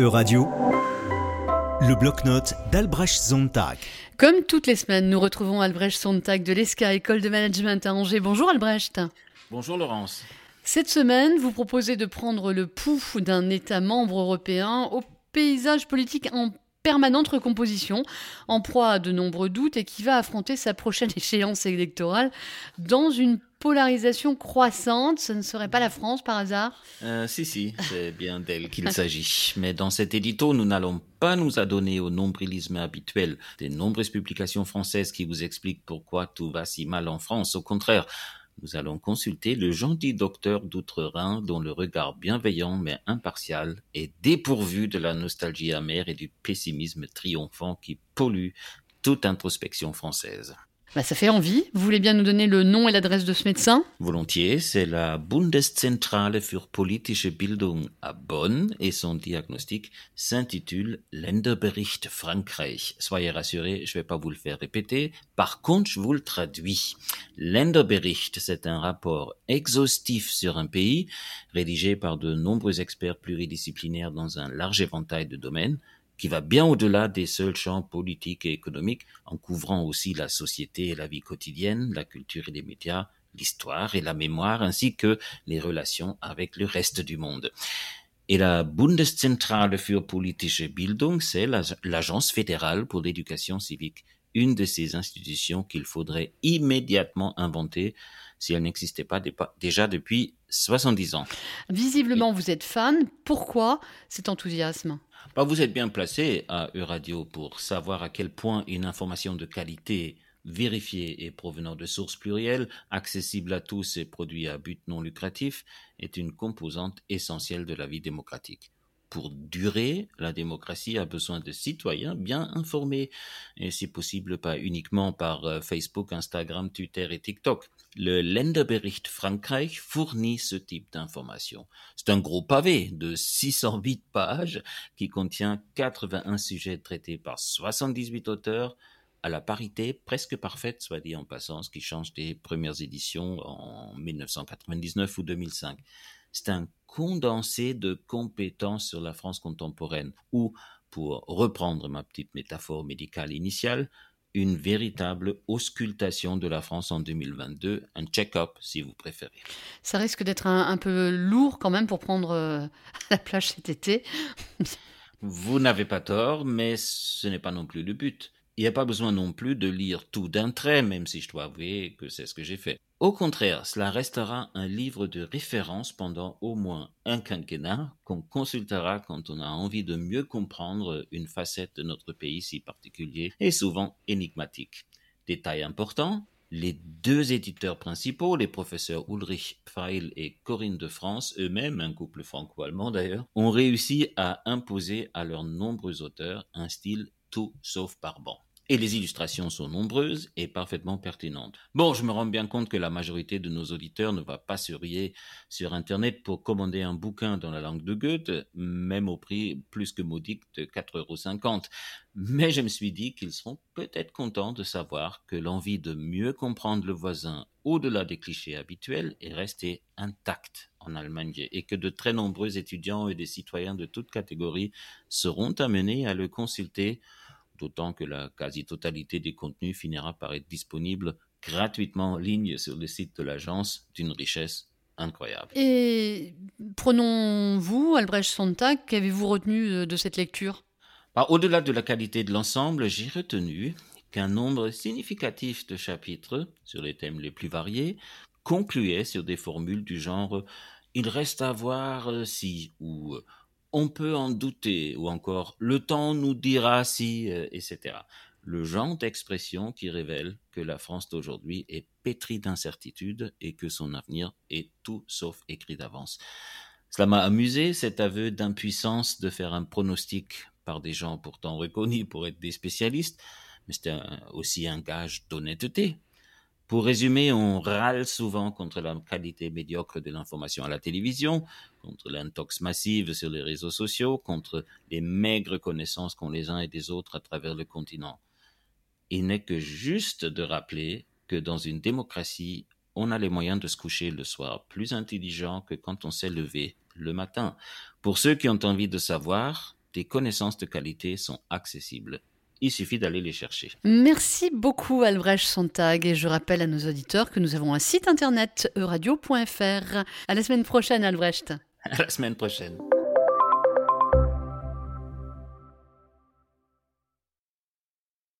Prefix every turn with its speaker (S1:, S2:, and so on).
S1: E-Radio, le bloc-notes d'Albrecht Sontag.
S2: Comme toutes les semaines, nous retrouvons Albrecht Sontag de l'ESCA, École de Management à Angers. Bonjour Albrecht.
S3: Bonjour Laurence.
S2: Cette semaine, vous proposez de prendre le pouls d'un État membre européen au paysage politique en permanente recomposition, en proie à de nombreux doutes et qui va affronter sa prochaine échéance électorale dans une polarisation croissante. Ce ne serait pas la France par hasard?
S3: Euh, Si, si, c'est bien d'elle qu'il s'agit. Mais dans cet édito, nous n'allons pas nous adonner au nombrilisme habituel des nombreuses publications françaises qui vous expliquent pourquoi tout va si mal en France. Au contraire, nous allons consulter le gentil docteur d'Outre-Rhin dont le regard bienveillant mais impartial est dépourvu de la nostalgie amère et du pessimisme triomphant qui pollue toute introspection française.
S2: Bah, ça fait envie. Vous voulez bien nous donner le nom et l'adresse de ce médecin?
S3: Volontiers, c'est la Bundeszentrale für politische Bildung à Bonn et son diagnostic s'intitule Länderbericht Frankreich. Soyez rassurés, je ne vais pas vous le faire répéter. Par contre, je vous le traduis. Länderbericht, c'est un rapport exhaustif sur un pays, rédigé par de nombreux experts pluridisciplinaires dans un large éventail de domaines qui va bien au-delà des seuls champs politiques et économiques, en couvrant aussi la société et la vie quotidienne, la culture et les médias, l'histoire et la mémoire, ainsi que les relations avec le reste du monde. Et la Bundeszentrale für politische Bildung, c'est l'agence fédérale pour l'éducation civique, une de ces institutions qu'il faudrait immédiatement inventer si elle n'existait pas déjà depuis 70 ans.
S2: Visiblement, vous êtes fan. Pourquoi cet enthousiasme?
S3: Bah, vous êtes bien placé à Euradio pour savoir à quel point une information de qualité vérifiée et provenant de sources plurielles, accessible à tous et produit à but non lucratif, est une composante essentielle de la vie démocratique pour durer, la démocratie a besoin de citoyens bien informés, et si possible pas uniquement par euh, Facebook, Instagram, Twitter et TikTok. Le Länderbericht Frankreich fournit ce type d'informations. C'est un gros pavé de 608 pages qui contient 81 sujets traités par 78 auteurs à la parité presque parfaite, soit dit en passant, ce qui change des premières éditions en 1999 ou 2005 c'est un condensé de compétences sur la France contemporaine, ou, pour reprendre ma petite métaphore médicale initiale, une véritable auscultation de la France en 2022, un check-up si vous préférez.
S2: Ça risque d'être un, peu lourd quand même pour prendre euh, la plage cet été.
S3: vous n'avez pas tort, mais ce n'est pas non plus le but. Il n'y a pas besoin non plus de lire tout d'un trait, même si je dois avouer que c'est ce que j'ai fait. Au contraire, cela restera un livre de référence pendant au moins un quinquennat qu'on consultera quand on a envie de mieux comprendre une facette de notre pays si particulier et souvent énigmatique. Détail important, les deux éditeurs principaux, les professeurs Ulrich Pfeil et Corinne de France, eux-mêmes, un couple franco-allemand d'ailleurs, ont réussi à imposer à leurs nombreux auteurs un style tout sauf barbant. Et les illustrations sont nombreuses et parfaitement pertinentes. Bon, je me rends bien compte que la majorité de nos auditeurs ne va pas se rier sur Internet pour commander un bouquin dans la langue de Goethe, même au prix plus que modique de 4,50 euros. Mais je me suis dit qu'ils seront peut-être contents de savoir que l'envie de mieux comprendre le voisin au-delà des clichés habituels est restée intacte en Allemagne et que de très nombreux étudiants et des citoyens de toutes catégories seront amenés à le consulter d'autant que la quasi-totalité des contenus finira par être disponible gratuitement en ligne sur le site de l'agence d'une richesse incroyable.
S2: Et prenons-vous, Albrecht Sontag, qu'avez-vous retenu de cette lecture?
S3: Bah, Au-delà de la qualité de l'ensemble, j'ai retenu qu'un nombre significatif de chapitres sur les thèmes les plus variés concluaient sur des formules du genre il reste à voir si ou on peut en douter, ou encore le temps nous dira si, euh, etc. Le genre d'expression qui révèle que la France d'aujourd'hui est pétrie d'incertitudes et que son avenir est tout sauf écrit d'avance. Cela m'a amusé, cet aveu d'impuissance de faire un pronostic par des gens pourtant reconnus pour être des spécialistes, mais c'était aussi un gage d'honnêteté pour résumer, on râle souvent contre la qualité médiocre de l'information à la télévision, contre l'intox massive sur les réseaux sociaux, contre les maigres connaissances qu'ont les uns et des autres à travers le continent. Il n'est que juste de rappeler que dans une démocratie, on a les moyens de se coucher le soir plus intelligent que quand on s'est levé le matin. Pour ceux qui ont envie de savoir, des connaissances de qualité sont accessibles. Il suffit d'aller les chercher.
S2: Merci beaucoup Albrecht Sontag et je rappelle à nos auditeurs que nous avons un site internet euradio.fr. À la semaine prochaine Albrecht.
S3: À la semaine prochaine.